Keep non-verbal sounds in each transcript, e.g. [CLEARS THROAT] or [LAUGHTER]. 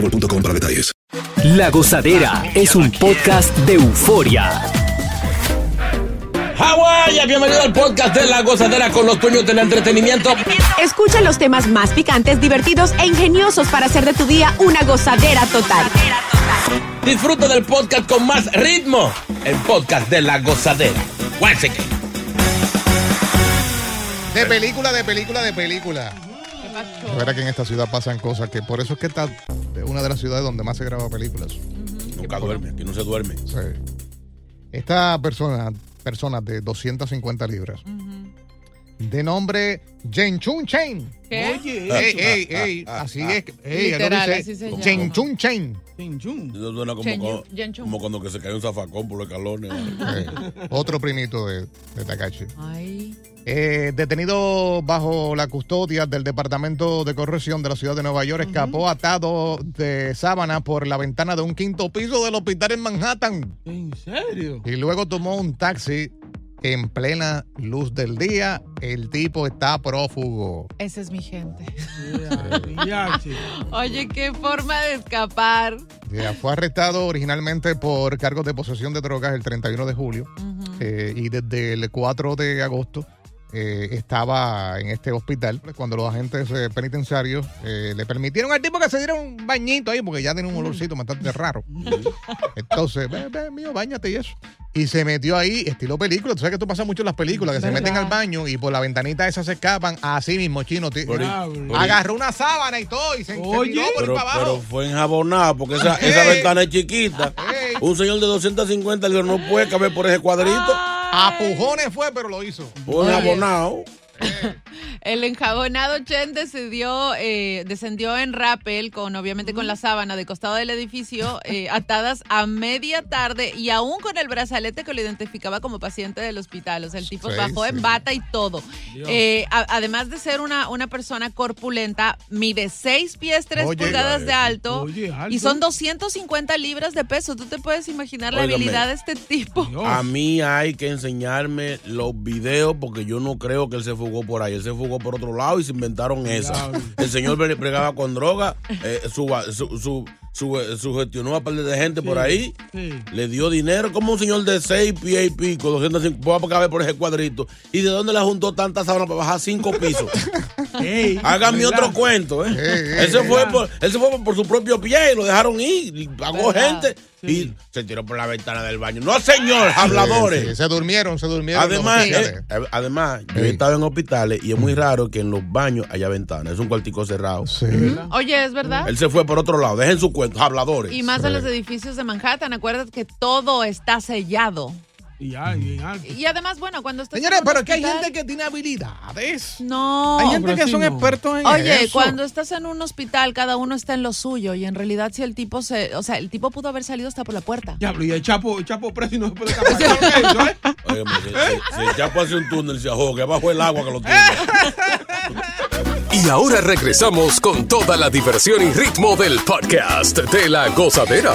boostmobile.com para detalles. La Gozadera es un podcast de euforia. Hawái, bienvenido al podcast de La Gozadera con los dueños del entretenimiento. Escucha los temas más picantes, divertidos e ingeniosos para hacer de tu día una gozadera total. Disfruta del podcast con más ritmo. El podcast de La Gozadera. Guáchate. De película, de película, de película. La verdad que en esta ciudad pasan cosas que por eso es que esta es una de las ciudades donde más se graba películas. Nunca duerme, aquí no se duerme. Sí. Esta persona, persona de 250 libras, de nombre Jen Chun Chen. ¿Qué? Ey, ey, ey, así es. Ey, Literal, dice, así se llama. Jen Chun Chen. Eso suena como, Chen Chung. como cuando que se cae un zafacón por los escalones. Otro primito de, de Takashi. Ay. Eh, detenido bajo la custodia del Departamento de Corrección de la ciudad de Nueva York, escapó atado de sábana por la ventana de un quinto piso del hospital en Manhattan. ¿En serio? Y luego tomó un taxi en plena luz del día. El tipo está prófugo. Esa es mi gente. [LAUGHS] Oye, qué forma de escapar. Ya fue arrestado originalmente por cargos de posesión de drogas el 31 de julio eh, y desde el 4 de agosto eh, estaba en este hospital cuando los agentes eh, penitenciarios eh, le permitieron al tipo que se diera un bañito ahí porque ya tenía un olorcito bastante raro. Entonces, ve, ve, mío, bañate y eso. Y se metió ahí, estilo película. Tú sabes que esto pasa mucho en las películas, que se meten al baño y por la ventanita esa se escapan. Así mismo, chino. Agarró una sábana y todo y se, Oye. tiró por Pero, para abajo. pero fue enjabonado porque esa, esa ventana es chiquita. Un señor de 250 libras no puede caber por ese cuadrito. A pujones fue, pero lo hizo. Fue enjabonado. [LAUGHS] El enjabonado Chen decidió, eh, descendió en rappel con, obviamente, con la sábana de costado del edificio, eh, atadas a media tarde y aún con el brazalete que lo identificaba como paciente del hospital. O sea, el tipo Sí, bajó sí. en bata y todo. Eh, a- además de ser una, una persona corpulenta, mide 6 pies 3 Oye. pulgadas de alto, Oye, alto. y son 250 libras de peso. ¿Tú te puedes imaginar la habilidad de este tipo? Dios. A mí hay que enseñarme los videos porque yo no creo que él se fugó por ahí. Él se fugó por otro lado y se inventaron esa. El señor bre- bregaba con droga, eh, suba- su, su, su- sugestionó a par de gente por ahí, Sí. le dio dinero como un señor de 6 pies y pico, 250, voy a caber por ese cuadrito. ¿Y de dónde le juntó tanta sábana para bajar cinco pisos? [LAUGHS] Ey, Hágame ¿verdad? otro cuento, ¿eh? Ey, él, se ey, fue por, él se fue por su propio pie y lo dejaron ir. y Pagó ¿Verdad? gente Sí. y se tiró por la ventana del baño. No, señor, habladores. Sí, sí, se durmieron, se durmieron. Además, eh, eh, además, yo he estado en hospitales y es muy raro que en los baños haya ventanas. Es un cuartico cerrado. Sí. Oye, ¿es verdad? Él se fue por otro lado. Dejen su cuento, habladores. Y más en los edificios de Manhattan, acuérdate que todo está sellado. Y ya, alto. Y además, bueno, cuando estás Señores, en un pero que hay hospital- gente que tiene habilidades. No. Hay gente pero que son no. expertos en Oye, eso. cuando estás en un hospital, cada uno está en lo suyo y en realidad si el tipo se, o sea, el tipo pudo haber salido hasta por la puerta. Diablo, y el Chapo, el Chapo preso y no se puede escapar. ¿Qué es [LAUGHS] lo que es eso, eh? Óigame, si, si- si el Chapo hace un túnel, se ahoga, bajo el agua que lo tiene. Y ahora regresamos con toda la diversión y ritmo del podcast de la gozadera.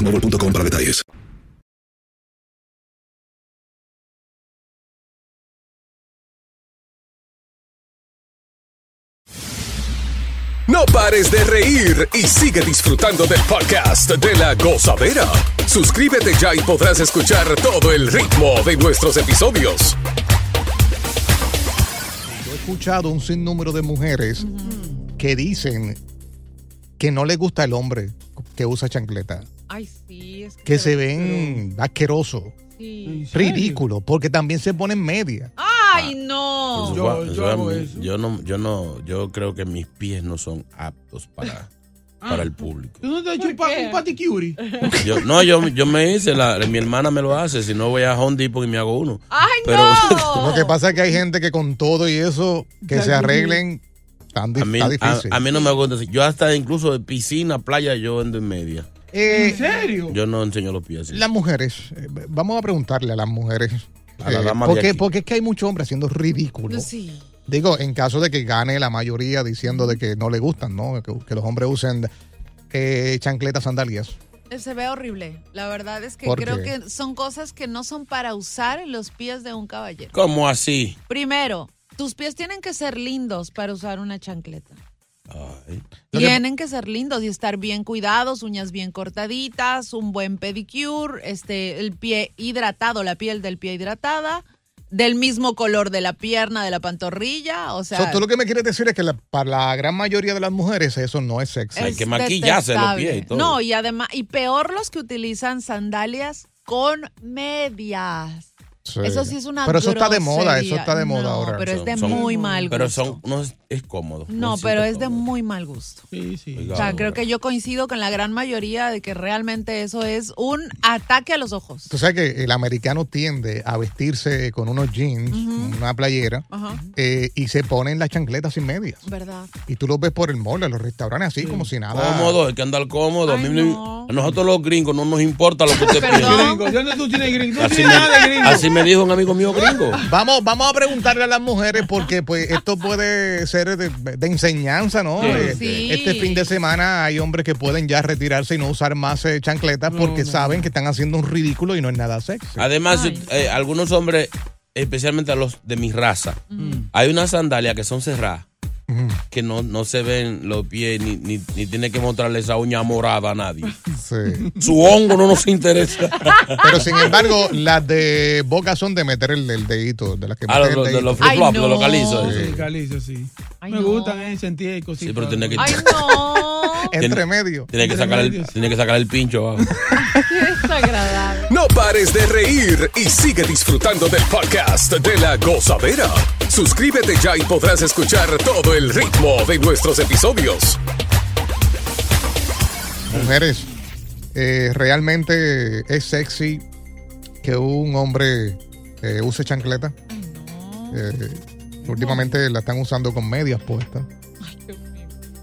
boostmobile.com para detalles. No pares de reír y sigue disfrutando del podcast de la gozadera. Suscríbete ya y podrás escuchar todo el ritmo de nuestros episodios. Yo he escuchado un sinnúmero de mujeres que dicen que no les gusta el hombre que usa chancleta, Ay, sí, es que se ven asquerosos, Sí. ridículos, porque también se ponen media. Ay, no. Yo- Eso yo a hago mí- eso. yo no, yo no, yo creo que mis pies no son aptos para, para el público. ¿Tú no te has hecho ¿Por un, pa- qué? un paticuri? Yo, no, yo, yo me hice, la, mi hermana me lo hace, si no voy a Home Depot y me hago uno. Ay, Pero- no. [LAUGHS] Lo que pasa es que hay gente que con todo y eso, que se arreglen, tan di- A mí, está a, difícil. a mí no me gusta. Yo hasta incluso de piscina, playa, yo ando en media. Eh, ¿En serio? Yo no enseño los pies así. Las mujeres, eh, vamos a preguntarle a las mujeres. A la eh, dama de porque, aquí. porque es que hay muchos hombres haciendo ridículo. Sí. Digo, en caso de que gane la mayoría diciendo de que no le gustan, ¿no? Que, que los hombres usen eh, chancletas, sandalias. Se ve horrible. La verdad es que ¿Por creo qué? que son cosas que no son para usar en los pies de un caballero. ¿Cómo así? Primero, tus pies tienen que ser lindos para usar una chancleta. Ay. Lo que- Tienen que ser lindos y estar bien cuidados, uñas bien cortaditas, un buen pedicure, este, el pie hidratado, la piel del pie hidratada, del mismo color de la pierna, de la pantorrilla, o sea, So, tú lo que me quieres decir es que la- para la gran mayoría de las mujeres eso no es sexy. Hay es que maquillarse los pies y todo. No, y además, y peor los que utilizan sandalias con medias. Sí. Eso sí es una Pero eso está de moda, eso está de moda No, ahora. pero es de son- muy mal gusto. Pero son, no es, es cómodo. No, pero es de muy mal gusto. Sí, sí. Oiga. O sea, creo que yo coincido con la gran mayoría de que realmente eso es un ataque a los ojos. Tú sabes que el americano tiende a vestirse con unos jeans, una playera, eh, y se ponen las chancletas sin medias. ¿verdad? Y tú los ves por el mall, en los restaurantes, así como si nada. Cómodo, hay que andar cómodo. A, Ay, mí, no. a nosotros los gringos no nos importa lo que usted. Gringo, ¿de dónde tú tienes gringo? Tú no Así tienes me, nada de gringo. así me dijo un amigo mío gringo. Vamos, vamos a preguntarle a las mujeres porque pues esto puede ser de, de enseñanza, ¿no? Sí. Eh, Sí. Este fin de semana hay hombres que pueden ya retirarse y no usar más eh, chancletas porque saben que están haciendo un ridículo y no es nada sexy. Además, Ay. eh, algunos hombres, especialmente a los de mi raza, hay unas sandalias que son cerradas. Que no, no se ven los pies ni, ni, ni tiene que mostrarle esa uña morada a nadie. Sí. Su hongo no nos interesa. [LAUGHS] Pero sin embargo, las de boca son de meter el, el dedito, de las que Ah, meten los, el de los no. de los calizos. Sí, calizo, sí. Ay, Me no. gustan, eh, sentí y cositas. Sí, pero tiene que- Ay, [LAUGHS] no. Entre medio. Tiene que, Entre sacar el, tiene que sacar el pincho abajo. [LAUGHS] Qué desagradable. No pares de reír y sigue disfrutando del podcast de la gozadera. Suscríbete ya y podrás escuchar todo el ritmo de nuestros episodios. Mujeres, eh, realmente es sexy que un hombre eh, use chancleta. Eh, últimamente la están usando con medias puestas.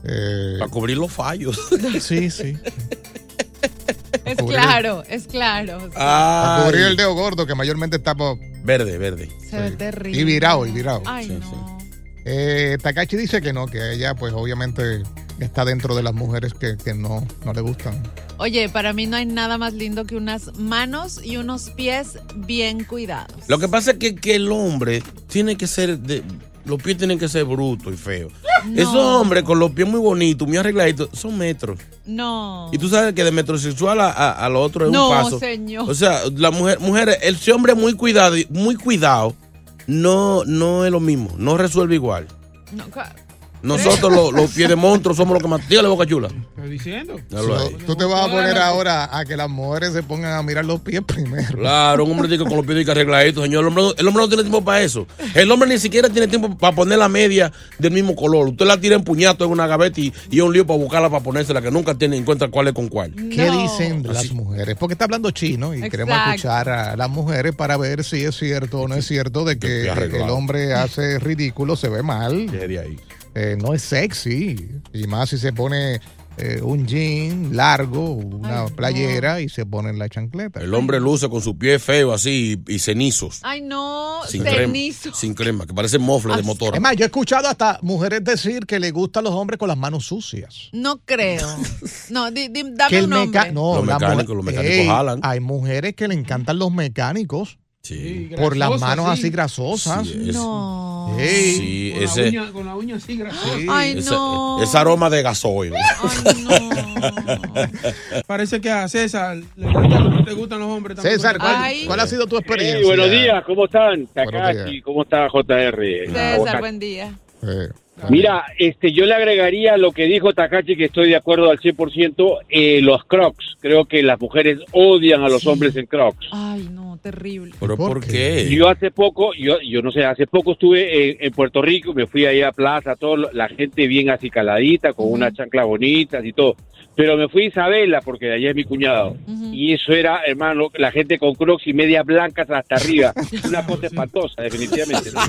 Eh, Para cubrir los fallos. sí, sí. Es Cubrir. claro, es claro. Ay. cubrir el dedo gordo que mayormente está po- Verde, verde. Se ve sí. terrible. y virado, y virado. Ay, Sí, no. Eh, Takachi dice que no, que ella pues obviamente está dentro de las mujeres que, que no, no le gustan. Oye, para mí no hay nada más lindo que unas manos y unos pies bien cuidados. Lo que pasa es que, que el hombre tiene que ser de. Los pies tienen que ser brutos y feos. Esos hombres con los pies muy bonitos, muy arregladitos, son metros. No. Y tú sabes que de metrosexual a, a, a lo otro es No, un paso. señor. O sea, la mujer, mujeres, el ese hombre muy cuidado, muy cuidado, no, no es lo mismo, no resuelve igual. No, ca- Nosotros los, los pies de monstruo somos los que más. Dígale, boca chula. Estoy diciendo. Ahí. Tú te vas a poner ahora a que las mujeres se pongan a mirar los pies primero. Claro, un hombre dice que con los pies de arregladitos, señor. El hombre, no- el hombre no tiene tiempo para eso. El hombre ni siquiera tiene tiempo para poner la media del mismo color. Usted la tira en puñato en una gaveta y, un lío para buscarla para ponérsela, que nunca tiene en cuenta cuál es con cuál. ¿Qué dicen las mujeres? Porque está hablando chino y queremos escuchar a las mujeres para ver si es cierto o no es cierto de que el hombre hace ridículo, se ve mal. Eh, no es sexy. Y más si se pone eh, un jean largo, una playera y se pone en la chancleta. El hombre luce con su pie feo así y, y cenizos. Ay, no, Sin crema, cenizo. sin crema, que parece mofle de motor. Es más, yo he escuchado hasta mujeres decir que le gustan los hombres con las manos sucias. No creo. No, di- di- dame que un nombre. no, Los mecánicos, mujer- los mecánicos Ey, jalan. Hay mujeres que le encantan los mecánicos Sí. por las manos sí. así grasosas. Sí, es- No. Sí, Con, ese, la uña, con la uña así grasa. Ay, ese, no. ese aroma de gasoil. [LAUGHS] Parece que a César le, gusta- le gustan los hombres también. César, ¿cuál, Ay. cuál ha sido tu experiencia? Hey, buenos días, ¿cómo están? Takashi. ¿cómo está JR? César, buen día. Eh, Mira, este, yo le agregaría lo que dijo Takachi, que estoy de acuerdo al 100%, eh, los crocs. Creo que las mujeres odian a los hombres en crocs. Ay, no, terrible. ¿Pero por qué? Yo hace poco, yo, yo no sé, hace poco estuve en, en Puerto Rico, me fui ahí a plaza, todo, la gente bien así caladita, con unas chanclas bonitas y todo. Pero me fui a Isabela, porque de allá es mi cuñado. Y eso era, hermano, la gente con crocs y medias blancas hasta arriba. [LAUGHS] Una cosa espantosa, definitivamente. ¿no?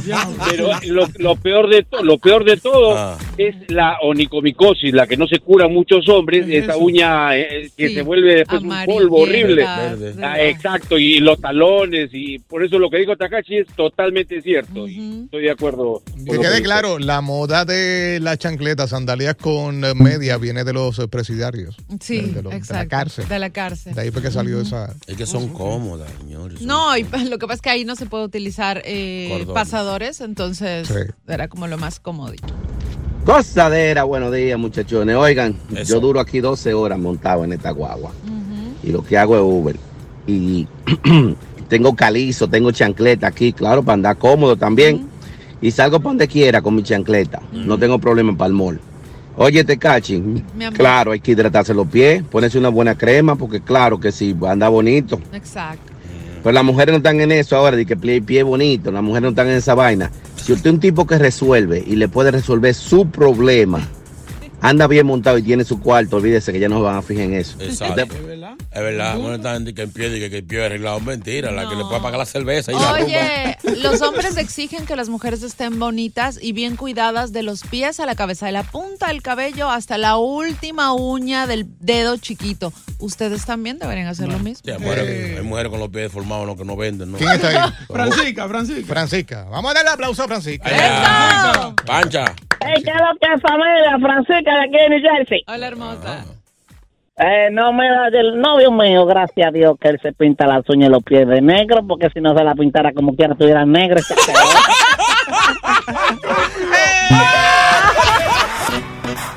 Pero lo, lo peor de todo, lo peor de todo Ah. es la onicomicosis, la que no se cura muchos hombres, esa uña eh, que Sí, se vuelve después un polvo horrible. Ah, exacto, y los talones, y por eso lo que dijo Takashi es totalmente cierto. y estoy de acuerdo. Que quede claro, la moda de las chancletas, sandalias con eh, media viene de los eh, Sí, de, lo- de exacto. la cárcel. De la cárcel. De ahí fue que salió esa. Es que son cómodas, señores. No, y lo que pasa es que ahí no se puede utilizar eh, pasadores, entonces Sí. era como lo más cómodo. Gozadera, buenos días muchachones. Oigan, Eso. yo duro aquí 12 horas montado en esta guagua. Y lo que hago es Uber. Y [CLEARS THROAT] tengo calizo, tengo chancleta aquí, claro, para andar cómodo también. Y salgo para donde quiera con mi chancleta. No tengo problema para el mall. Oye, te cachi. Mi amor. Claro, hay que hidratarse los pies, ponerse una buena crema, porque claro que sí, anda bonito. Exacto. Pero las mujeres no están en eso ahora, de que pie, pie bonito, las mujeres no están en esa vaina. Si usted es un tipo que resuelve y le puede resolver su problema, anda bien montado y tiene su cuarto, olvídese que ya no van a fijar en eso. Exacto. Usted- Es verdad, bueno, esta gente que en pie y que, que el pie es arreglado. Mentira, la que le puede pagar la cerveza y la rumba. Oye, [LAUGHS] los hombres exigen que las mujeres estén bonitas y bien cuidadas de los pies a la cabeza, de la punta del cabello hasta la última uña del dedo chiquito. Ustedes también deberían hacer lo mismo. Sí, hay, mujeres, hay mujeres con los pies deformados no, que no venden, ¿no? ¿Quién está ahí? [LAUGHS] Francisca, Francisca. Francisca. Vamos a darle aplauso a Francisca. Allá. Pancha. Hey, ¿qué es lo que es familia? Francisca de aquí de New Jersey. Hola, hermosa. Eh, no, mira, el novio mío, gracias a Dios que él se pinta las uñas y los pies de negro, porque si no se la pintara como quiera, estuvieran negros. [LAUGHS]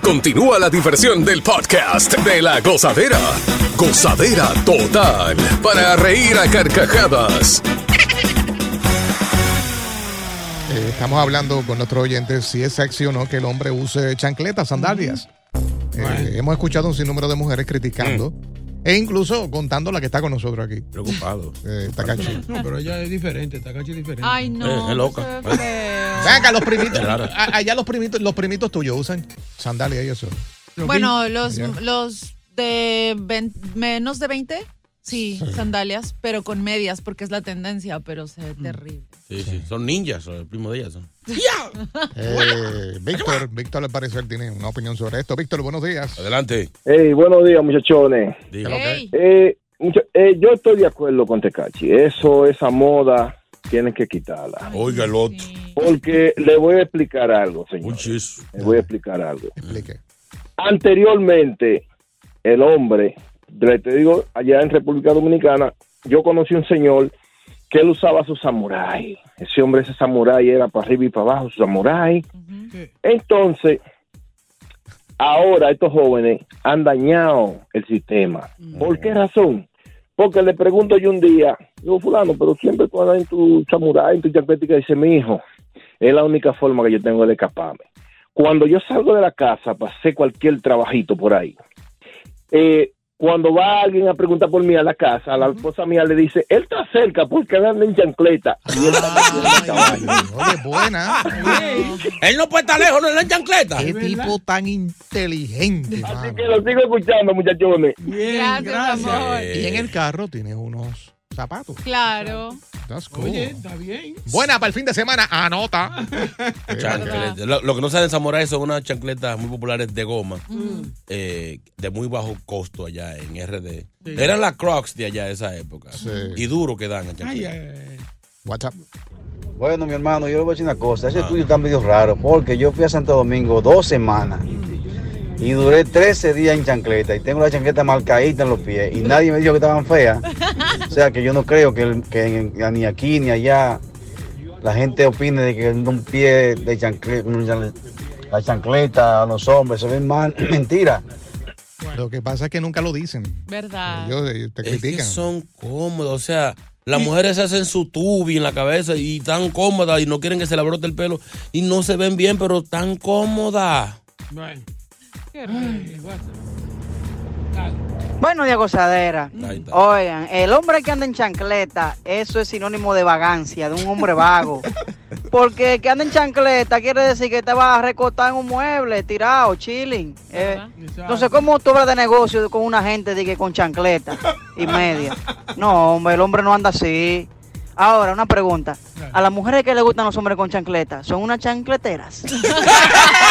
Continúa la diversión del podcast de la gozadera. Gozadera total. Para reír a carcajadas. Eh, estamos hablando con nuestros oyentes si es sexy o no que el hombre use chancletas, sandalias. Eh, hemos escuchado un sinnúmero de mujeres criticando e incluso contando la que está con nosotros aquí. Preocupado. [LAUGHS] Eh, Takashi. No, pero ella es diferente, Takachi es diferente. Ay, no. Eh, es loca. eso es feo. Ven acá, los primitos. Allá los primitos, los primitos tuyos usan sandalias y eso. Bueno, los, los de menos de 20, sí, sandalias, pero con medias, porque es la tendencia, pero se ve terrible. Sí, sí. Son ninjas, el primo de ellas. son. Eh, Víctor, Víctor al parecer tiene una opinión sobre esto. Víctor, buenos días. Adelante. Hey, buenos días, muchachones. Dígalo. Ey. Eh, mucha- eh, yo estoy de acuerdo con Tecachi. Eso, esa moda, tienen que quitarla. Oiga el otro. Porque le voy a explicar algo, señor. Le voy a explicar algo. Explique. Anteriormente, el hombre, te digo, allá en República Dominicana, yo conocí un señor que él usaba su samurái. Ese hombre, ese samurái era para arriba y para abajo, su samurái. Entonces, ahora estos jóvenes han dañado el sistema. ¿Por qué razón? Porque le pregunto yo un día, digo, fulano, pero siempre tú andas en tu samurái, en tu chaquetica, dice, mi hijo, es la única forma que yo tengo de escaparme. Cuando yo salgo de la casa para hacer cualquier trabajito por ahí, eh, cuando va alguien a preguntar por mí a la casa, a la esposa mía le dice, él está cerca porque él anda en chancleta. Y él está buena. [LAUGHS] Él no puede estar lejos, no es en chancleta. Qué tipo tan inteligente. Así que lo sigo escuchando, muchachones. Gracias, amor. Y en el carro tienes unos zapatos. Claro. That's cool. Oye, está bien. Buena para el fin de semana. Anota. [LAUGHS] Chancleta. Lo, lo que no saben samurai son unas chancletas muy populares de goma, Mm. eh, de muy bajo costo allá en RD. Eran las Crocs de allá de esa época. Y duro que dan. WhatsApp. Bueno, mi hermano, yo le voy a decir una cosa. Ese estudio está medio raro porque yo fui a Santo Domingo dos semanas y duré 13 días en chancleta y tengo la chancleta marcadita en los pies y nadie me dijo que estaban feas. O sea que yo no creo que, que ni aquí ni allá la gente opine de que un pie de chancleta, la chancleta a los hombres se ven mal. [CLEARS THROAT] Mentira. Lo que pasa es que nunca lo dicen. ¿Verdad? Ellos Es que son cómodos, o sea, las mujeres se hacen su tubi en la cabeza y tan cómodas y no quieren que se le brote el pelo y no se ven bien, pero tan cómodas. Bueno. Bueno, de gozadera. Oigan, el hombre que anda en chancleta, eso es sinónimo de vagancia, de un hombre vago. [LAUGHS] Porque que anda en chancleta quiere decir que te vas a recortar en un mueble, tirado, chilling. Eh, entonces, ¿cómo tú hablas de negocio con una gente de que con chancleta y media? No, hombre, el hombre no anda así. Ahora, una pregunta. A las mujeres que le gustan los hombres con chancleta, ¿son unas chancleteras? [LAUGHS]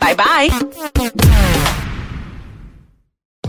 Bye bye.